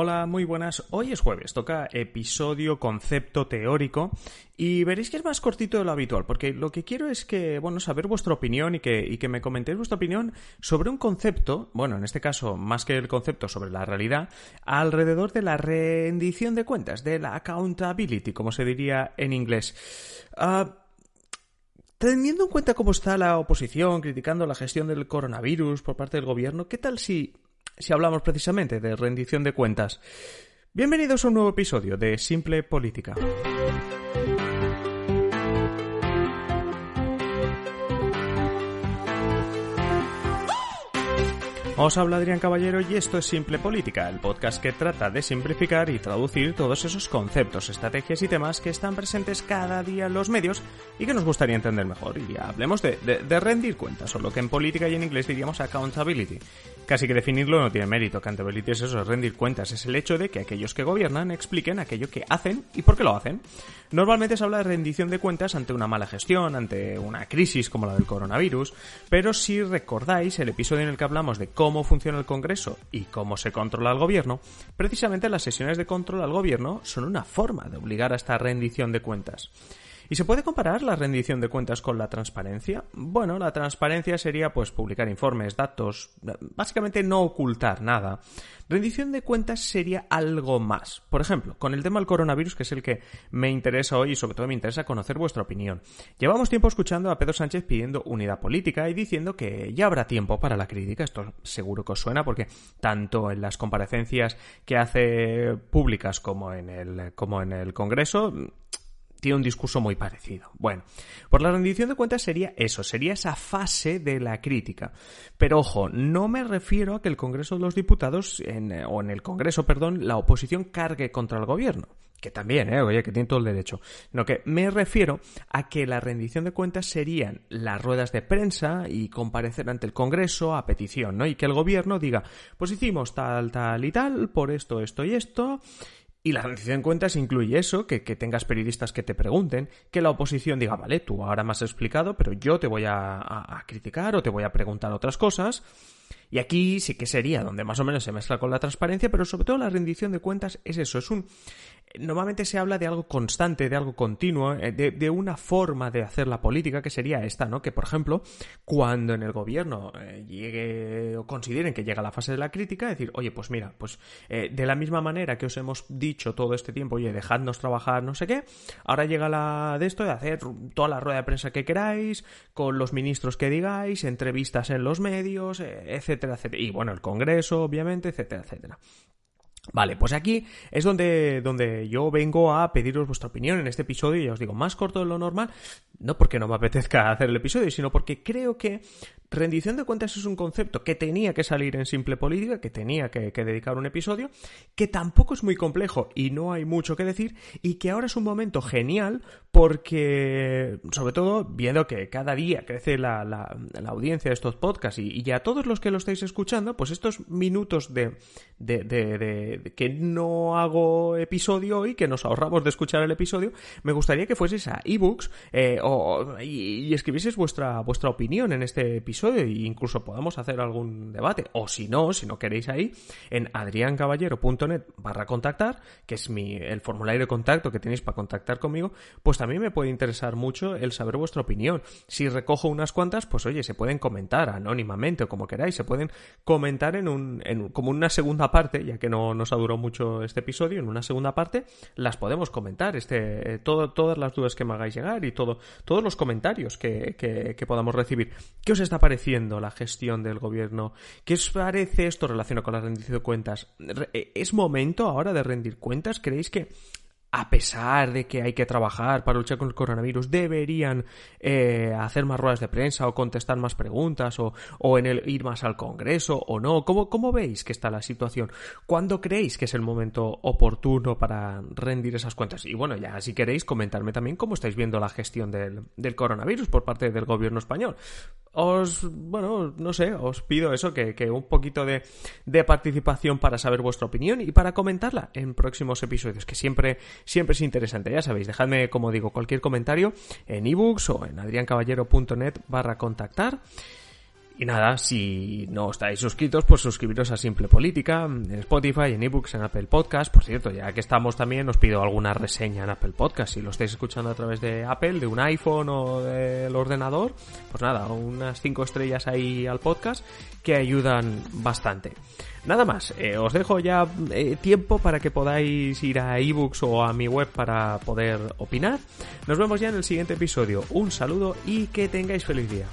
Hola, muy buenas. Hoy es jueves, toca episodio concepto teórico y veréis que es más cortito de lo habitual, porque lo que quiero es que, bueno, saber vuestra opinión y que, y que me comentéis vuestra opinión sobre un concepto, bueno, en este caso, más que el concepto sobre la realidad, alrededor de la rendición de cuentas, de la accountability, como se diría en inglés. Ah, teniendo en cuenta cómo está la oposición criticando la gestión del coronavirus por parte del gobierno, ¿qué tal si si hablamos precisamente de rendición de cuentas. Bienvenidos a un nuevo episodio de Simple Política. Os habla Adrián Caballero y esto es Simple Política, el podcast que trata de simplificar y traducir todos esos conceptos, estrategias y temas que están presentes cada día en los medios y que nos gustaría entender mejor. Y hablemos de, de rendir cuentas, o lo que en política y en inglés diríamos accountability. Casi que definirlo no tiene mérito, accountability es eso, es rendir cuentas, es el hecho de que aquellos que gobiernan expliquen aquello que hacen y por qué lo hacen. Normalmente se habla de rendición de cuentas ante una mala gestión, ante una crisis como la del coronavirus, pero si recordáis el episodio en el que hablamos de cómo funciona el Congreso y cómo se controla el gobierno, precisamente las sesiones de control al gobierno son una forma de obligar a esta rendición de cuentas. ¿Y se puede comparar la rendición de cuentas con la transparencia? Bueno, la transparencia sería pues publicar informes, datos, básicamente no ocultar nada. Rendición de cuentas sería algo más. Por ejemplo, con el tema del coronavirus, que es el que me interesa hoy y sobre todo me interesa conocer vuestra opinión. Llevamos tiempo escuchando a Pedro Sánchez pidiendo unidad política y diciendo que ya habrá tiempo para la crítica. Esto seguro que os suena porque tanto en las comparecencias que hace públicas como en el, como en el Congreso tiene un discurso muy parecido. Bueno, por la rendición de cuentas sería eso, sería esa fase de la crítica. Pero ojo, no me refiero a que el Congreso de los Diputados, o en el Congreso, perdón, la oposición cargue contra el gobierno. Que también, ¿eh? Oye, que tiene todo el derecho. No, que me refiero a que la rendición de cuentas serían las ruedas de prensa y comparecer ante el Congreso a petición, ¿no? Y que el gobierno diga, pues hicimos tal, tal y tal, por esto, esto y esto, y la rendición de cuentas incluye eso, que, tengas periodistas que te pregunten, que la oposición diga, vale, tú ahora me has explicado, pero yo te voy a criticar o te voy a preguntar otras cosas. Y aquí sí que sería donde más o menos se mezcla con la transparencia, pero sobre todo la rendición de cuentas es eso, es un normalmente se habla de algo constante, de algo continuo, eh, de, una forma de hacer la política que sería esta, ¿no? Que, por ejemplo, cuando en el gobierno eh, llegue o consideren que llega la fase de la crítica, decir, oye, pues mira, pues eh, de la misma manera que os hemos dicho todo este tiempo, oye, dejadnos trabajar, no sé qué, ahora llega la de esto de hacer toda la rueda de prensa que queráis, con los ministros que digáis, entrevistas en los medios, etcétera, etcétera. Y bueno, el Congreso, obviamente, etcétera, etcétera. Vale, pues aquí es donde, donde yo vengo a pediros vuestra opinión en este episodio, ya os digo, más corto de lo normal, no porque no me apetezca hacer el episodio, sino porque creo que rendición de cuentas es un concepto que tenía que salir en simple política, que tenía que, dedicar un episodio, que tampoco es muy complejo y no hay mucho que decir, y que ahora es un momento genial porque, sobre todo, viendo que cada día crece la, audiencia de estos podcasts y, y, a todos los que lo estáis escuchando, pues estos minutos de, de, que no hago episodio hoy, que nos ahorramos de escuchar el episodio, me gustaría que fueseis a ebooks eh, y, escribieseis vuestra, vuestra opinión en este episodio e incluso podamos hacer algún debate. O si no, si no queréis ahí, en adriancaballero.net barra contactar, que es mi, el formulario de contacto que tenéis para contactar conmigo, pues también me puede interesar mucho el saber vuestra opinión. Si recojo unas cuantas, pues oye, se pueden comentar anónimamente o como queráis, se pueden comentar en un, en, como una segunda parte, ya que no nos ha durado mucho este episodio, en una segunda parte las podemos comentar, este, eh, todas las dudas que me hagáis llegar y todo, todos los comentarios que, que, podamos recibir. ¿Qué os está pareciendo la gestión del gobierno? ¿Qué os parece esto relacionado con la rendición de cuentas? Eh, ¿Es momento ahora de rendir cuentas? ¿Creéis que a pesar de que hay que trabajar para luchar con el coronavirus, deberían eh, hacer más ruedas de prensa o contestar más preguntas o, o en el ir más al Congreso o no? ¿Cómo, ¿Cómo veis que está la situación? ¿Cuándo creéis que es el momento oportuno para rendir esas cuentas? Y bueno, ya si queréis comentarme también cómo estáis viendo la gestión del, del coronavirus por parte del gobierno español os, bueno, no sé, os pido eso, que, que un poquito de, de, participación para saber vuestra opinión y para comentarla en próximos episodios, que siempre, siempre es interesante. Ya sabéis, dejadme, como digo, cualquier comentario en ebooks o en adriancaballero.net barra contactar. Y nada, si no estáis suscritos, pues suscribiros a Simple Política, en Spotify, en ebooks, en Apple Podcast. Por cierto, ya que estamos también, os pido alguna reseña en Apple Podcast. Si lo estáis escuchando a través de Apple, de un iPhone o del ordenador, pues nada, unas 5 estrellas ahí al podcast que ayudan bastante. Nada más, eh, os dejo ya eh, tiempo para que podáis ir a ebooks o a mi web para poder opinar. Nos vemos ya en el siguiente episodio. Un saludo y que tengáis feliz día.